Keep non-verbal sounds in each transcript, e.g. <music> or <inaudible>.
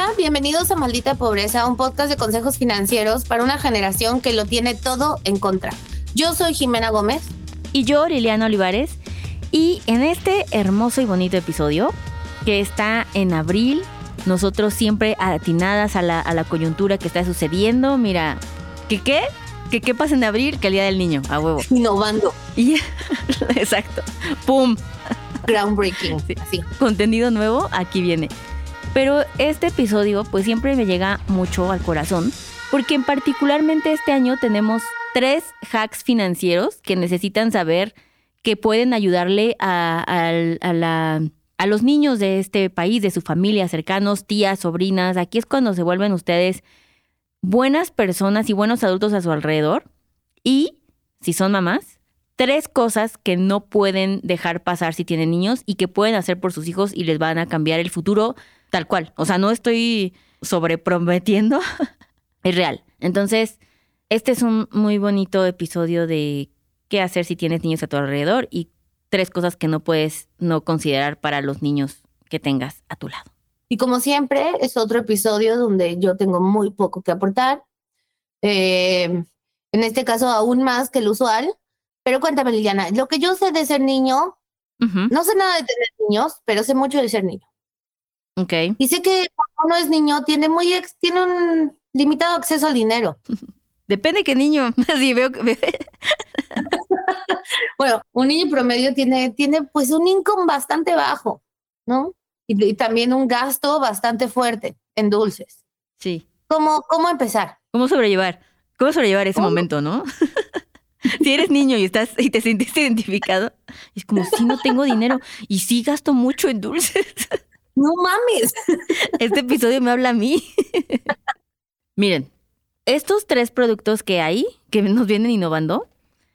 Hola, bienvenidos a Maldita Pobreza, un podcast de consejos financieros para una generación que lo tiene todo en contra. Yo soy Jimena Gómez. Y yo, Liliana Olivares. Y en este hermoso y bonito episodio, que está en abril, nosotros siempre atinadas a la, a la coyuntura que está sucediendo. Mira, ¿qué qué? ¿Qué qué pasa en abril? Que el Día del Niño, a huevo. Innovando. Y, <laughs> exacto. ¡Pum! Groundbreaking. Sí. Así. Contenido nuevo, aquí viene. Pero este episodio pues siempre me llega mucho al corazón porque en particularmente este año tenemos tres hacks financieros que necesitan saber que pueden ayudarle a, a- los niños de este país, de su familia, cercanos, tías, sobrinas. Aquí es cuando se vuelven ustedes buenas personas y buenos adultos a su alrededor. Y, si son mamás, tres cosas que no pueden dejar pasar si tienen niños y que pueden hacer por sus hijos y les van a cambiar el futuro tal cual. O sea, no estoy sobreprometiendo, <laughs> es real. Entonces, este es un muy bonito episodio de qué hacer si tienes niños a tu alrededor y tres cosas que no puedes no considerar para los niños que tengas a tu lado. Y como siempre, es otro episodio donde yo tengo muy poco que aportar. Eh, en este caso, aún más que el usual. Pero cuéntame, Liliana, lo que yo sé de ser niño, no sé nada de tener niños, pero sé mucho de ser niño. Ok. Y sé que cuando uno es niño, tiene, muy ex- tiene un limitado acceso al dinero. <laughs> Depende qué niño. <laughs> Sí, veo que... Bueno, un niño promedio tiene, tiene pues un income bastante bajo, ¿no? Y, y también un gasto bastante fuerte en dulces. Sí. ¿Cómo, cómo empezar? ¿Cómo sobrellevar? ¿Cómo sobrellevar ese ¿Cómo? momento, no? <laughs> si eres niño y estás y te sientes identificado, es como si no tengo dinero y sí gasto mucho en dulces. No mames. <laughs> Este episodio me habla a mí. <laughs> Miren, estos tres productos que hay, que nos vienen innovando,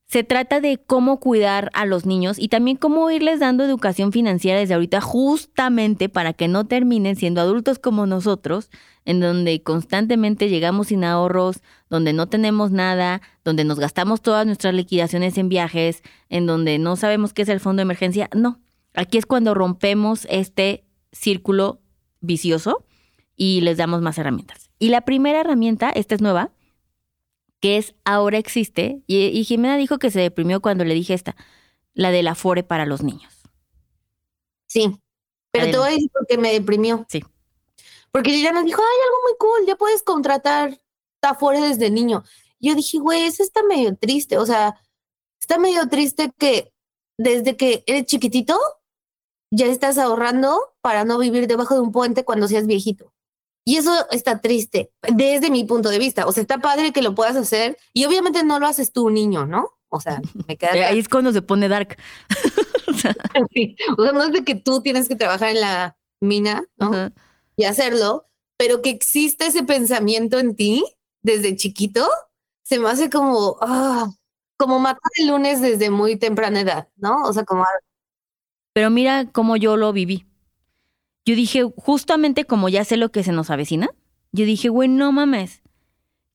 se trata de cómo cuidar a los niños y también cómo irles dando educación financiera desde ahorita justamente para que no terminen siendo adultos como nosotros, en donde constantemente llegamos sin ahorros, donde no tenemos nada, donde nos gastamos todas nuestras liquidaciones en viajes, en donde no sabemos qué es el fondo de emergencia. No, aquí es cuando rompemos este círculo vicioso y les damos más herramientas. Y la primera herramienta, esta es nueva, que es ahora existe, y, y Jimena dijo que se deprimió cuando le dije esta, la del Afore para los niños. Sí, pero te voy a decir por qué me deprimió. Sí. Porque ella nos dijo, ay, algo muy cool, ya puedes contratar afuera desde niño. Yo dije, güey, eso está medio triste. O sea, está medio triste que desde que eres chiquitito ya estás ahorrando para no vivir debajo de un puente cuando seas viejito. Y eso está triste desde mi punto de vista. O sea, está padre que lo puedas hacer y obviamente no lo haces tú, niño, ¿no? O sea, me queda Eh, Ahí es cuando se pone dark. <laughs> O sea, <laughs> Sí, O sea, no es de que tú tienes que trabajar en la mina. Y hacerlo, pero que existe ese pensamiento en ti desde chiquito, se me hace como, ah, como matar el lunes desde muy temprana edad, ¿no? O sea, como, Pero mira cómo yo lo viví. Yo dije, justamente como ya sé lo que se nos avecina, yo dije, güey, no mames,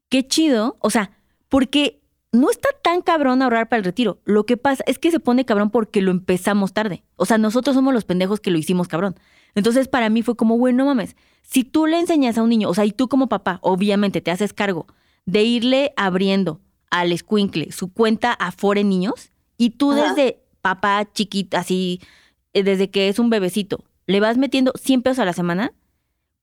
qué chido. O sea, porque no está tan cabrón ahorrar para el retiro. Lo que pasa es que se pone cabrón porque lo empezamos tarde. O sea, nosotros somos los pendejos que lo hicimos cabrón. Entonces, para mí fue como, güey, no mames, si tú le enseñas a un niño, o sea, y tú como papá, obviamente te haces cargo de irle abriendo al escuincle su cuenta Afore Niños, y tú Ajá. desde papá chiquita, así, desde que es un bebecito, le vas metiendo 100 pesos a la semana,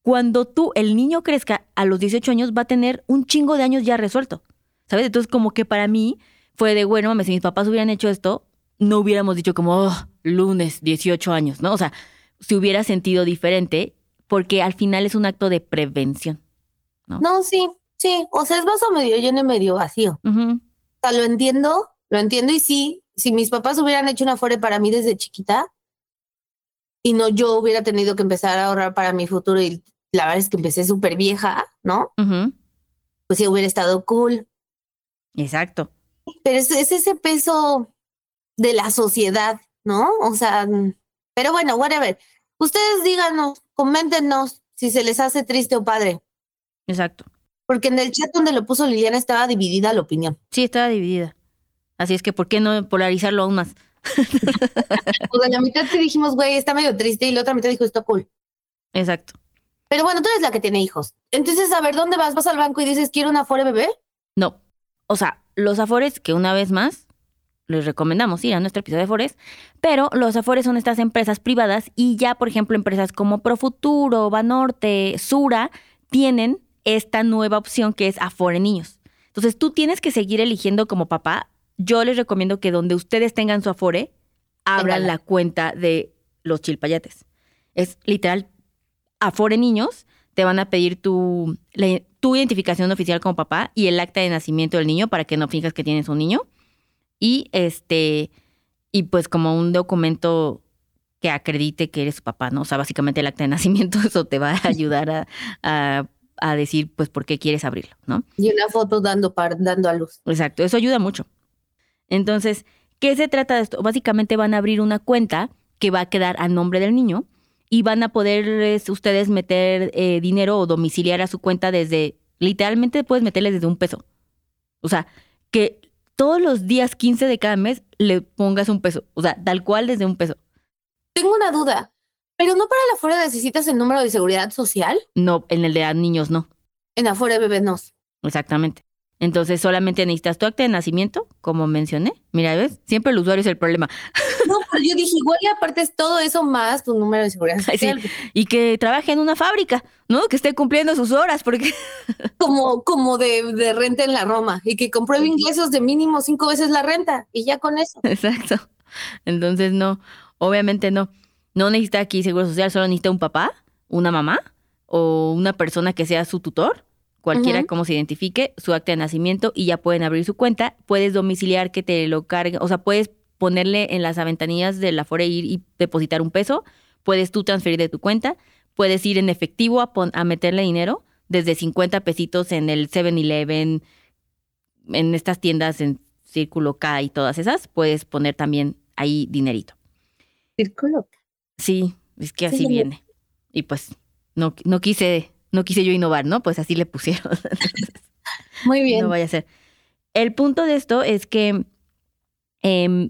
cuando tú, el niño crezca a los 18 años, va a tener un chingo de años ya resuelto. ¿Sabes? Entonces, como que para mí fue de, bueno, mames, si mis papás hubieran hecho esto, no hubiéramos dicho como, "Oh, lunes, 18 años, ¿no? O sea, se hubiera sentido diferente, porque al final es un acto de prevención. no, sí, sí, o sea, es vaso medio lleno y medio vacío. O sea, lo entiendo, lo entiendo y sí, si mis papás hubieran hecho una Afore para mí desde chiquita y no yo hubiera tenido que empezar a ahorrar para mi futuro y la verdad es que empecé súper vieja, ¿no? Pues sí hubiera estado cool. Exacto. Pero es, es ese peso de la sociedad, ¿no? O sea, pero bueno, whatever. Ustedes díganos, coméntenos si se les hace triste o padre, Exacto. porque en el chat donde lo puso Liliana estaba dividida la opinión. Sí, estaba dividida. Así es que, ¿por qué no polarizarlo aún más? <laughs> O sea, la mitad te dijimos, güey, está medio triste y la otra mitad dijo, está cool. Exacto. Pero bueno, tú eres la que tiene hijos. Entonces, a ver, ¿dónde vas? ¿Vas al banco y dices, quiero una Afore bebé? No. O sea, los Afores, que una vez más les recomendamos ir a nuestro episodio de Afores, pero los Afores son estas empresas privadas y ya, por ejemplo, empresas como Profuturo, Banorte, Sura, tienen esta nueva opción que es Afore Niños. Entonces, tú tienes que seguir eligiendo como papá. Yo les recomiendo que donde ustedes tengan su Afore, abran Téngala. la cuenta de los chilpayates. Es literal, Afore Niños, te van a pedir tu, la- tu identificación oficial como papá y el acta de nacimiento del niño para que no finjas que tienes un niño. Y este, y pues como un documento que acredite que eres su papá, ¿no? O sea, básicamente el acta de <laughs> nacimiento, eso te va a ayudar a, a- a decir, pues, por qué quieres abrirlo, ¿no? Y una foto dando, par, dando a luz. Exacto, eso ayuda mucho. Entonces, ¿qué se trata de esto? Básicamente van a abrir una cuenta que va a quedar a nombre del niño y van a poder es, ustedes meter eh, dinero o domiciliar a su cuenta desde, literalmente puedes meterles desde un peso. O sea, que todos los días 15 de cada mes le pongas un peso. O sea, tal cual desde un peso. Tengo una duda, pero no para la Afore necesitas el número de seguridad social. No, en el de niños no. En Afore bebé no. Exactamente. Entonces solamente necesitas tu acta de nacimiento, como mencioné. Mira, ¿ves? Siempre el usuario es el problema. No, pero yo dije, igual y aparte es todo eso más tu número de seguridad <laughs> Ay, sí. social. Y que trabaje en una fábrica, ¿no? Que esté cumpliendo sus horas, porque <laughs> Como, como de, de renta en la Roma y que compruebe ingresos de mínimo cinco veces la renta y ya con eso. Exacto. Entonces, no, obviamente no. No necesita aquí seguro social, solo necesita un papá, una mamá o una persona que sea su tutor, cualquiera Ujú. como se identifique, su acta de nacimiento y ya pueden abrir su cuenta. Puedes domiciliar que te lo cargue, o sea, puedes ponerle en las ventanillas de la Fore ir y depositar un peso, puedes tú transferir de tu cuenta, puedes ir en efectivo a, pon- a meterle dinero desde 50 pesitos en el 7-Eleven, en estas tiendas en Círculo K y todas esas, puedes poner también ahí dinerito. Círculo. Sí, es que así Sí. viene. Y pues no, no quise, no quise yo innovar, ¿no? Pues así le pusieron. <laughs> Muy bien. no vaya a ser. El punto de esto es que, em,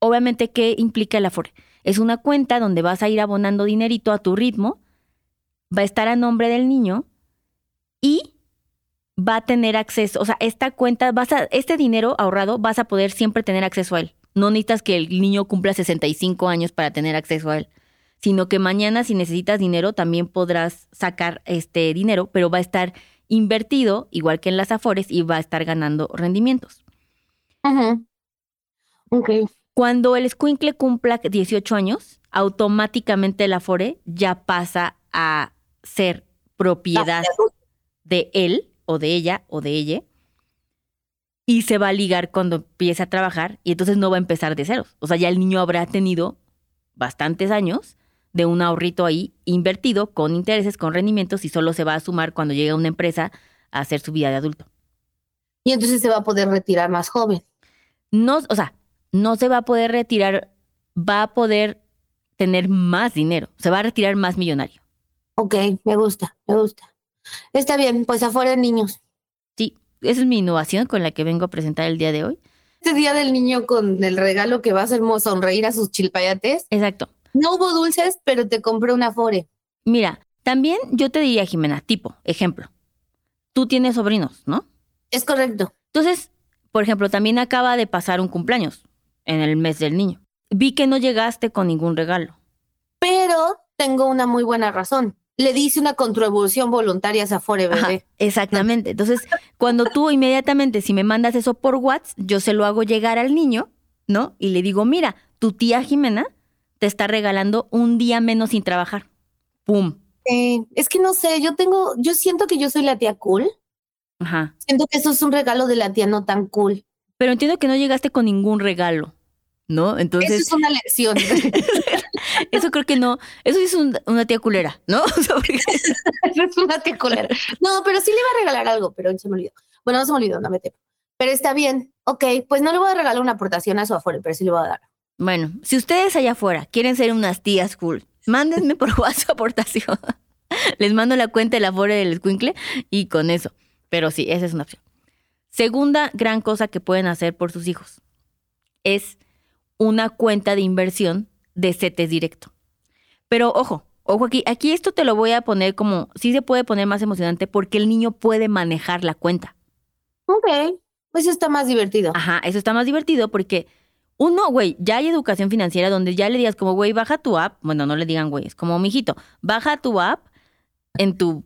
obviamente, ¿qué implica el Afore? Es una cuenta donde vas a ir abonando dinerito a tu ritmo, va a estar a nombre del niño y va a tener acceso, o sea, esta cuenta, vas a, este dinero ahorrado vas a poder siempre tener acceso a él. No necesitas que el niño cumpla 65 años para tener acceso a él, sino que mañana si necesitas dinero también podrás sacar este dinero, pero va a estar invertido igual que en las Afores y va a estar ganando rendimientos. Ujú. Ok. Cuando el escuincle cumpla 18 años, automáticamente el Afore ya pasa a ser propiedad de él o de ella o de ella y se va a ligar cuando empiece a trabajar y entonces no va a empezar de ceros. O sea, ya el niño habrá tenido bastantes años de un ahorrito ahí invertido con intereses, con rendimientos y solo se va a sumar cuando llegue a una empresa a hacer su vida de adulto. Y entonces se va a poder retirar más joven. No, o sea, no se va a poder retirar, va a poder tener más dinero, se va a retirar más millonario. Ok, me gusta, me gusta. Está bien, pues afuera niños. Sí, esa es mi innovación con la que vengo a presentar el día de hoy. Este día del niño con el regalo que va a hacer sonreír a sus chilpayates. Exacto. No hubo dulces, pero te compré una Afore. Mira, también yo te diría, Jimena, tipo, ejemplo, tú tienes sobrinos, ¿no? Es correcto. Entonces, por ejemplo, también acaba de pasar un cumpleaños en el mes del niño. Vi que no llegaste con ningún regalo. Pero tengo una muy buena razón. Le dice una contribución voluntaria a Ajá, bebé. exactamente. Entonces, cuando tú inmediatamente, si me mandas eso por WhatsApp, yo se lo hago llegar al niño, ¿no? Y le digo, mira, tu tía Jimena te está regalando un día menos sin trabajar. ¡Pum! Eh, es que no sé, yo tengo, yo siento que yo soy la tía cool. Ajá. Siento que eso es un regalo de la tía no tan cool. Pero entiendo que no llegaste con ningún regalo, ¿no? Eso Entonces, es una lección. <laughs> eso creo que no. Eso es un- una tía culera, ¿no? <laughs> Eso es una tía culera. No, pero sí le iba a regalar algo, pero se me olvidó. Bueno, no se me olvidó, no me temo. Pero está bien. Ok, pues no le voy a regalar una aportación a su Afore, pero sí le voy a dar. Bueno, si ustedes allá afuera quieren ser unas tías cool, mándenme por <laughs> WhatsApp aportación. Les mando la cuenta de la Afore del Escuincle y con eso. Pero sí, esa es una opción. Segunda gran cosa que pueden hacer por sus hijos es una cuenta de inversión de CETES directo. Pero ojo, Ojo aquí, aquí esto te lo voy a poner como, sí se puede poner más emocionante porque el niño puede manejar la cuenta. Ok, pues está más divertido. Ajá, eso está más divertido porque uno, güey, ya hay educación financiera donde ya le digas como, güey, baja tu app. Bueno, no le digan, güey, es como, mijito, baja tu app en tu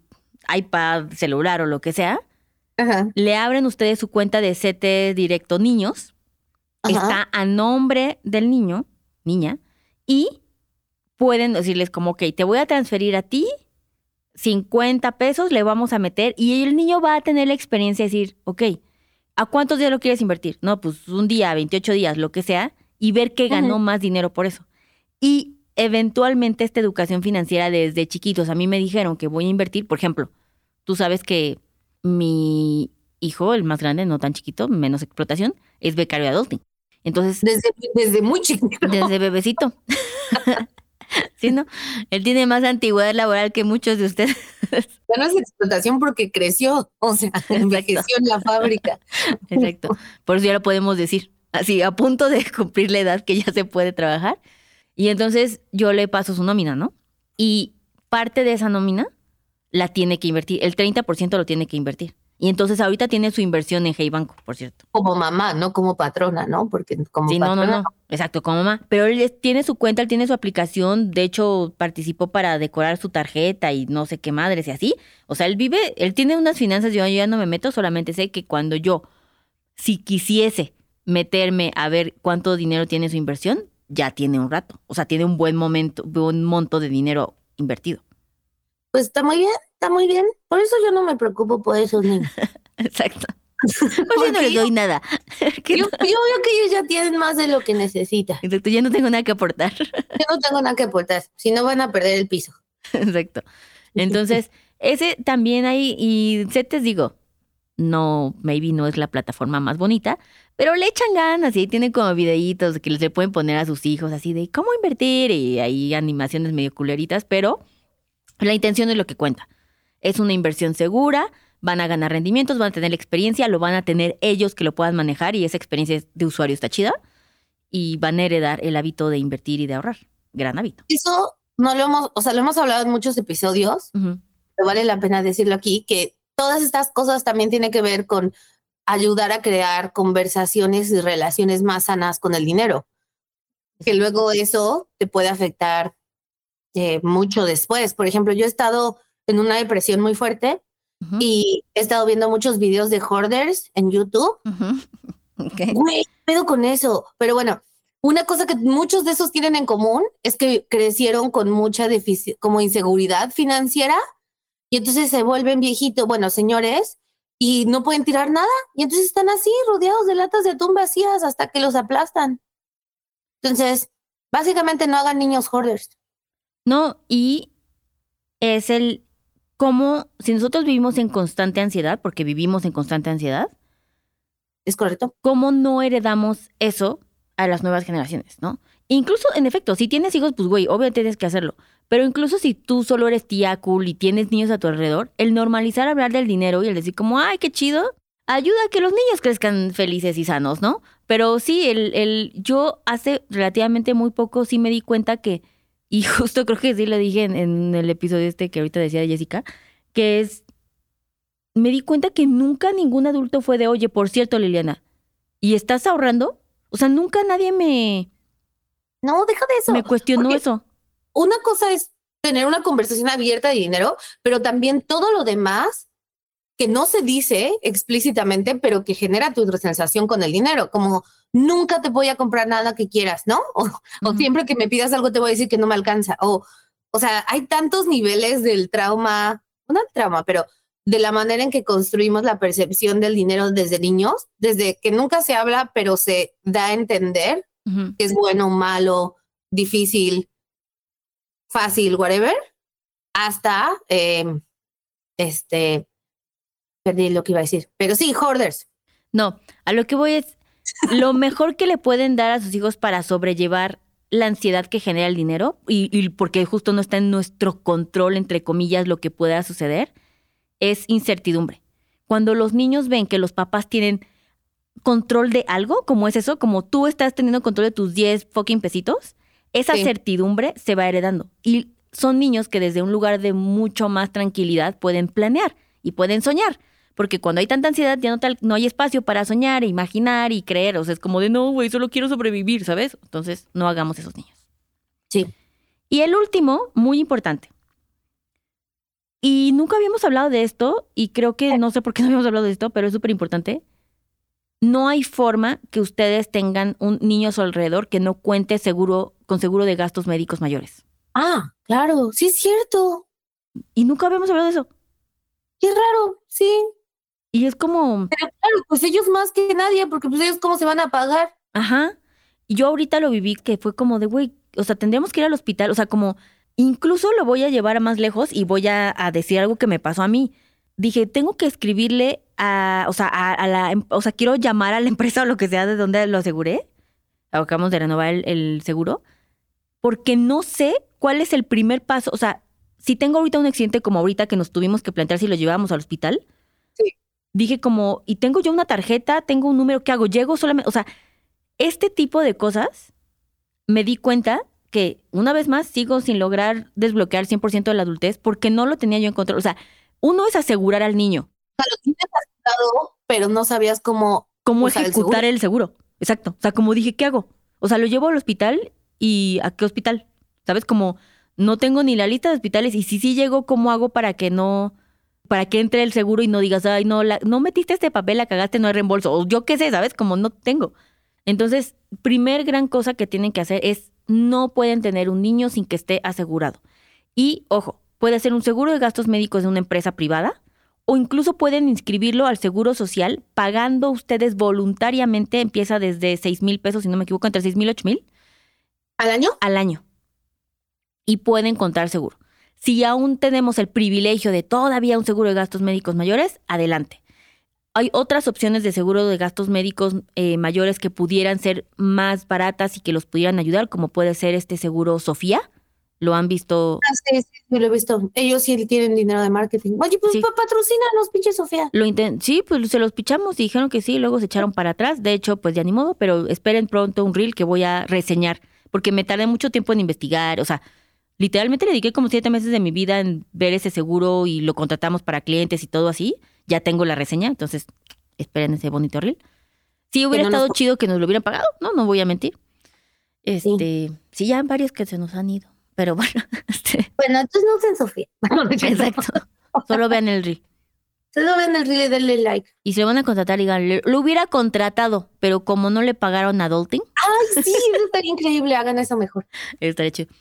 iPad, celular o lo que sea. Ajá. Le abren ustedes su cuenta de CT Directo Niños. Ajá. Está a nombre del niño, niña, y pueden decirles como, ok, te voy a transferir a ti 50 pesos, le vamos a meter y el niño va a tener la experiencia de decir, ok, ¿a cuántos días lo quieres invertir? No, pues un día, 28 días, lo que sea, y ver que ganó más dinero por eso. Y eventualmente esta educación financiera desde chiquitos, a mí me dijeron que voy a invertir, por ejemplo, tú sabes que mi hijo, el más grande, no tan chiquito, menos explotación, es becario de adulting. Entonces, Desde, desde muy chiquito. desde <laughs> bebecito. <laughs> <laughs> sí, ¿no? Él tiene más antigüedad laboral que muchos de ustedes. <laughs> Ya no es explotación porque creció, o sea, <laughs> envejeció en la fábrica. Exacto. Por eso ya lo podemos decir. Así, a punto de cumplir la edad que ya se puede trabajar. Y entonces yo le paso su nómina, ¿no? Y parte de esa nómina la tiene que invertir. El 30% lo tiene que invertir. Y entonces ahorita tiene su inversión en Hey Banco, por cierto. Como mamá, no como patrona, ¿no? Porque como Sí, no, patrona. no, no. Exacto, como mamá. Pero él tiene su cuenta, él tiene su aplicación. De hecho, participó para decorar su tarjeta y no sé qué madres y así. O sea, él vive, él tiene unas finanzas. Yo, yo ya no me meto, solamente sé que cuando yo, si quisiese meterme a ver cuánto dinero tiene su inversión, ya tiene un rato. O sea, tiene un buen momento, buen monto de dinero invertido. Pues está muy bien, está muy bien. Por eso yo no me preocupo por esos niños. <laughs> Exacto. <laughs> Pues yo no les doy nada. <laughs> Yo, yo veo que ellos ya tienen más de lo que necesitan. Exacto, ya no tengo nada que aportar. Yo no tengo nada que aportar, si no van a perder el piso. Exacto. Entonces, ese también hay, y se te digo, no, maybe no es la plataforma más bonita, pero le echan ganas y ahí tienen como videitos que le pueden poner a sus hijos así de cómo invertir y hay animaciones medio culeritas, pero la intención es lo que cuenta. Es una inversión segura, van a ganar rendimientos, van a tener experiencia, lo van a tener ellos que lo puedan manejar y esa experiencia de usuario está chida y van a heredar el hábito de invertir y de ahorrar. Gran hábito. Eso no lo hemos, o sea, lo hemos hablado en muchos episodios, pero vale la pena decirlo aquí, que todas estas cosas también tienen que ver con ayudar a crear conversaciones y relaciones más sanas con el dinero. Que luego eso te puede afectar eh, mucho después. Por ejemplo, yo he estado en una depresión muy fuerte y he estado viendo muchos videos de hoarders en YouTube. <laughs> Güey, ¿qué pedo con eso. Pero bueno, una cosa que muchos de esos tienen en común es que crecieron con mucha como inseguridad financiera y entonces se vuelven viejitos, bueno, señores, y no pueden tirar nada y entonces están así rodeados de latas de atún vacías hasta que los aplastan. Entonces, básicamente no hagan niños hoarders. No, y es el cómo, si nosotros vivimos en constante ansiedad, porque vivimos en constante ansiedad, ¿Es correcto? ¿cómo no heredamos eso a las nuevas generaciones, no? Incluso, en efecto, si tienes hijos, pues güey, obviamente tienes que hacerlo. Pero incluso si tú solo eres tía cool y tienes niños a tu alrededor, el normalizar hablar del dinero y el decir como, ay, qué chido, ayuda a que los niños crezcan felices y sanos, ¿no? Pero sí, el, el, yo hace relativamente muy poco sí me di cuenta que, y <laughs> justo creo que sí lo dije en, en el episodio este que ahorita decía de Jessica, que es, me di cuenta que nunca ningún adulto fue de, oye, por cierto, Liliana, ¿y estás ahorrando? O sea, nunca nadie me, No, deja de eso. me cuestionó eso. una cosa es tener una conversación abierta de dinero, pero también todo lo demás que no se dice explícitamente, pero que genera tu sensación con el dinero, como nunca te voy a comprar nada que quieras, ¿no? <laughs> O, siempre que me pidas algo te voy a decir que no me alcanza. O, o sea, hay tantos niveles del trauma, no del trauma, pero de la manera en que construimos la percepción del dinero desde niños, desde que nunca se habla, pero se da a entender que es bueno, malo, difícil, fácil, whatever, hasta eh, este, perdí lo que iba a decir, pero sí, hoarders. No, a lo que voy es lo mejor que le pueden dar a sus hijos para sobrellevar la ansiedad que genera el dinero y, y porque justo no está en nuestro control, entre comillas, lo que pueda suceder, es incertidumbre. Cuando los niños ven que los papás tienen control de algo, como es eso, como tú estás teniendo control de tus 10 fucking pesitos, esa Sí. certidumbre se va heredando. Y son niños que desde un lugar de mucho más tranquilidad pueden planear y pueden soñar. Porque cuando hay tanta ansiedad ya no, no hay espacio para soñar, e imaginar y creer. O sea, es como de no, güey, solo quiero sobrevivir, ¿sabes? Entonces, no hagamos esos niños. Sí. Y el último, muy importante. Y nunca habíamos hablado de esto, y creo que no sé por qué no habíamos hablado de esto, pero es súper importante. No hay forma que ustedes tengan un niño a su alrededor que no cuente seguro, con seguro de gastos médicos mayores. Ah, claro, sí es cierto. Y nunca habíamos hablado de eso. Qué raro, sí. Y es como... Pero claro, pues ellos más que nadie, porque pues ellos cómo se van a pagar. Ajá. Y yo ahorita lo viví que fue como de, güey, o sea, tendríamos que ir al hospital, o sea, como Incluso lo voy a llevar a más lejos y voy a, decir algo que me pasó a mí. Dije, tengo que escribirle a, o sea, a, la, em, o sea, quiero llamar a la <laughs> empresa o lo que sea de donde lo aseguré. Acabamos de renovar el, seguro. Porque no sé cuál es el primer paso. O sea, si tengo ahorita un accidente como ahorita que nos tuvimos que plantear si lo llevábamos al hospital. Dije como, y tengo yo una tarjeta, tengo un número, ¿qué hago? Llego solamente, o sea, este tipo de cosas me di cuenta que una vez más sigo sin lograr desbloquear 100% de la adultez porque no lo tenía yo en control. O sea, uno es asegurar al niño. O sea, lo tienes asegurado, pero no sabías cómo... Cómo ejecutar el seguro. Exacto. O sea, como dije, ¿qué hago? O sea, lo llevo al hospital y ¿a qué hospital? ¿Sabes? Como no tengo ni la lista de hospitales y si sí llego, ¿cómo hago para que no para que entre el seguro y no digas, ay, no, la, no metiste este papel, la cagaste, no hay reembolso. O yo qué sé, ¿sabes? Como no tengo. Entonces, primer gran cosa que tienen que hacer es no pueden tener un niño sin que esté asegurado. Y, ojo, puede ser un seguro de gastos médicos de una empresa privada o incluso pueden inscribirlo al seguro social pagando ustedes voluntariamente, empieza desde 6 mil pesos, si no me equivoco, entre 6 mil y 8 mil. ¿Al año? Al año. Y pueden contar seguro. Si aún tenemos el privilegio de todavía un seguro de gastos médicos mayores, adelante. Hay otras opciones de seguro de gastos médicos eh, mayores que pudieran ser más baratas y que los pudieran ayudar, como puede ser este seguro Sofía. ¿Lo han visto? Ah, sí, sí, lo he visto. Ellos sí tienen dinero de marketing. Oye, pues sí. patrocínanos, pinche Sofía. Lo sí, pues se los pichamos y dijeron que sí, luego se echaron para atrás. De hecho, pues ya ni modo, pero esperen pronto un reel que voy a reseñar, porque me tardé mucho tiempo en investigar. O sea, literalmente le dediqué como siete meses de mi vida en ver ese seguro y lo contratamos para clientes y todo así ya tengo la reseña, entonces esperen ese bonito reel. Sí, hubiera estado chido que nos lo hubieran pagado, no, no voy a mentir. Este, sí. ya ya varios que se nos han ido, pero bueno. <laughs> Este. Bueno, entonces no usen Sofía. <laughs> Exacto. Solo vean el reel. Solo vean el reel y denle like. Y se lo van a contratar, digan, lo hubiera contratado, pero como no le pagaron adulting. Ay, sí, eso estaría increíble, hagan eso mejor. <laughs> Estaría chido.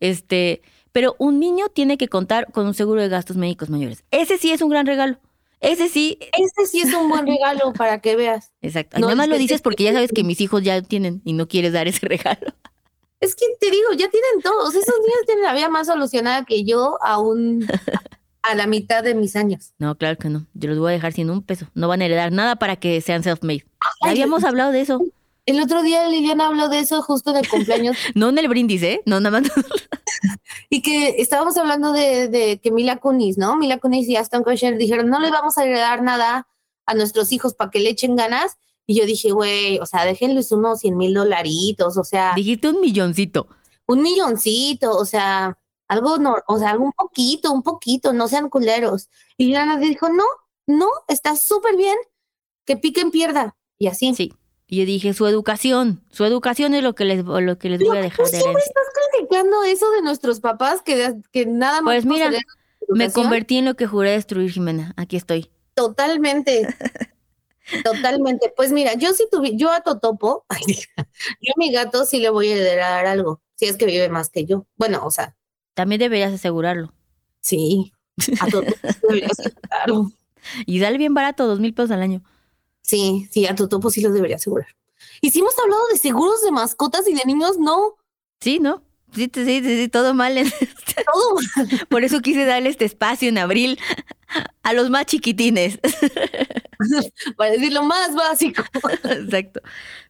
Este, pero un niño tiene que contar con un seguro de gastos médicos mayores. Ese sí es un gran regalo. Ese sí. Ese sí es un buen <laughs> regalo para que veas. Exacto. Nada más lo dices porque ya sabes que mis hijos ya tienen y no quieres dar ese <laughs> regalo. Es que te digo, ya tienen todos. Esos niños tienen la vida más solucionada que yo aún a la mitad de mis años. No, claro que no. Yo los voy a dejar sin un peso. No van a heredar nada para que sean self-made. habíamos hablado de eso. El otro día Liliana habló de eso justo en el cumpleaños. <laughs> no en el brindis, ¿eh? No, nada más. <laughs> y que estábamos hablando de, que Mila Kunis, ¿no? Mila Kunis y Aston Kutcher dijeron, no le vamos a heredar nada a nuestros hijos para que le echen ganas. Y yo dije, güey, o sea, déjenles unos 100 mil dolaritos, o sea. Dijiste un milloncito. Un milloncito, o sea, algo, no, o sea, algo un poquito, un poquito, no sean culeros. Y Liliana dijo, no, no, está súper bien, que piquen pierda. Y así. Sí. Y yo dije, su educación, su educación es lo que les, lo que les voy a dejar de herencia. estás criticando eso de nuestros papás que, que nada más... Pues mira, me convertí en lo que juré destruir, Jimena. Aquí estoy. Totalmente. <laughs> Totalmente. Pues mira, yo sí tuve, yo a Totopo, <laughs> yo a mi gato sí le voy a heredar algo, si es que vive más que yo. Bueno, o sea. También deberías asegurarlo. Sí, a Totopo deberías <laughs> asegurarlo. Y sale bien barato, dos mil pesos al año. Sí, sí, a tu topo sí los debería asegurar. Y si hemos hablado de seguros de mascotas y de niños, no. Sí, ¿no? Sí, sí, sí, sí todo mal. Este todo <laughs> mal. Por eso quise darle este espacio en abril a los más chiquitines. <laughs> Para decir lo más básico. Exacto.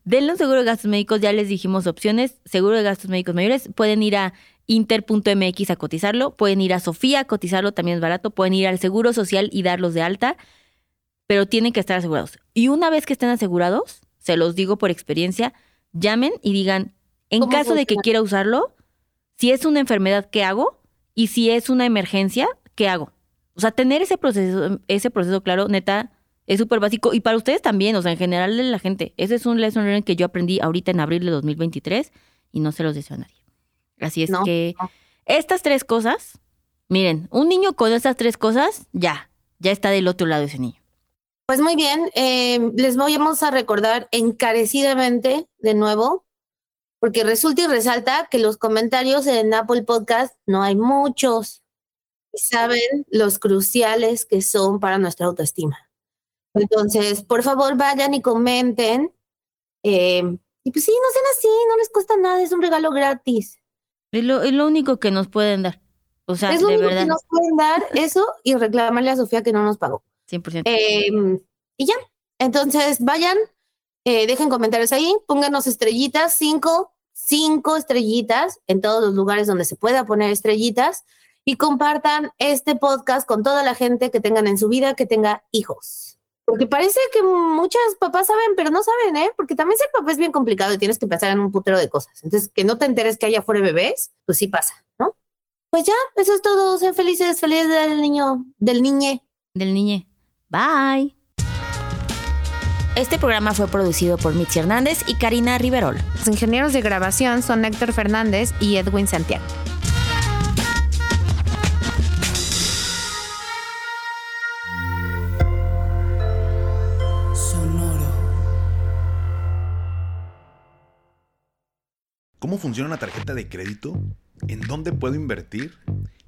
Denle un seguro de gastos médicos, ya les dijimos opciones. Seguro de gastos médicos mayores. Pueden ir a inter.mx a cotizarlo. Pueden ir a Sofía a cotizarlo, también es barato. Pueden ir al Seguro Social y darlos de alta pero tienen que estar asegurados. Y una vez que estén asegurados, se los digo por experiencia, llamen y digan, en caso de que quiera usarlo, si es una enfermedad, ¿qué hago? Y si es una emergencia, ¿qué hago? O sea, tener ese proceso, ese proceso claro, neta, es súper básico. Y para ustedes también, o sea, en general de la gente. Ese es un lesson learning que yo aprendí ahorita en abril de 2023 y no se los deseo a nadie. Así es que estas tres cosas, miren, un niño con estas tres cosas, ya, ya está del otro lado ese niño. Pues muy bien, eh, les vamos a recordar encarecidamente de nuevo, porque resulta y resalta que los comentarios en Apple Podcast no hay muchos. Y saben los cruciales que son para nuestra autoestima. Entonces, por favor, vayan y comenten. Eh, y pues sí, no sean así, no les cuesta nada, es un regalo gratis. Es lo, es lo único que nos pueden dar. O sea, es lo de único verdad. que nos pueden dar eso y reclamarle a Sofía que no nos pagó. 100%. Eh, y ya. Entonces, vayan, eh, dejen comentarios ahí, pónganos estrellitas, cinco, cinco estrellitas en todos los lugares donde se pueda poner estrellitas y compartan este podcast con toda la gente que tengan en su vida que tenga hijos. Porque parece que muchas papás saben, pero no saben, ¿eh? Porque también ser papá es bien complicado y tienes que pensar en un putero de cosas. Entonces, que no te enteres que haya fuera bebés, pues sí pasa, ¿no? Pues ya, eso es todo. Sean felices, felices del niño, del niñe. Del niñe. Bye. Este programa fue producido por Mitzi Hernández y Karina Riverol. Los ingenieros de grabación son Héctor Fernández y Edwin Santiago. ¿Cómo funciona una tarjeta de crédito? ¿En dónde puedo invertir?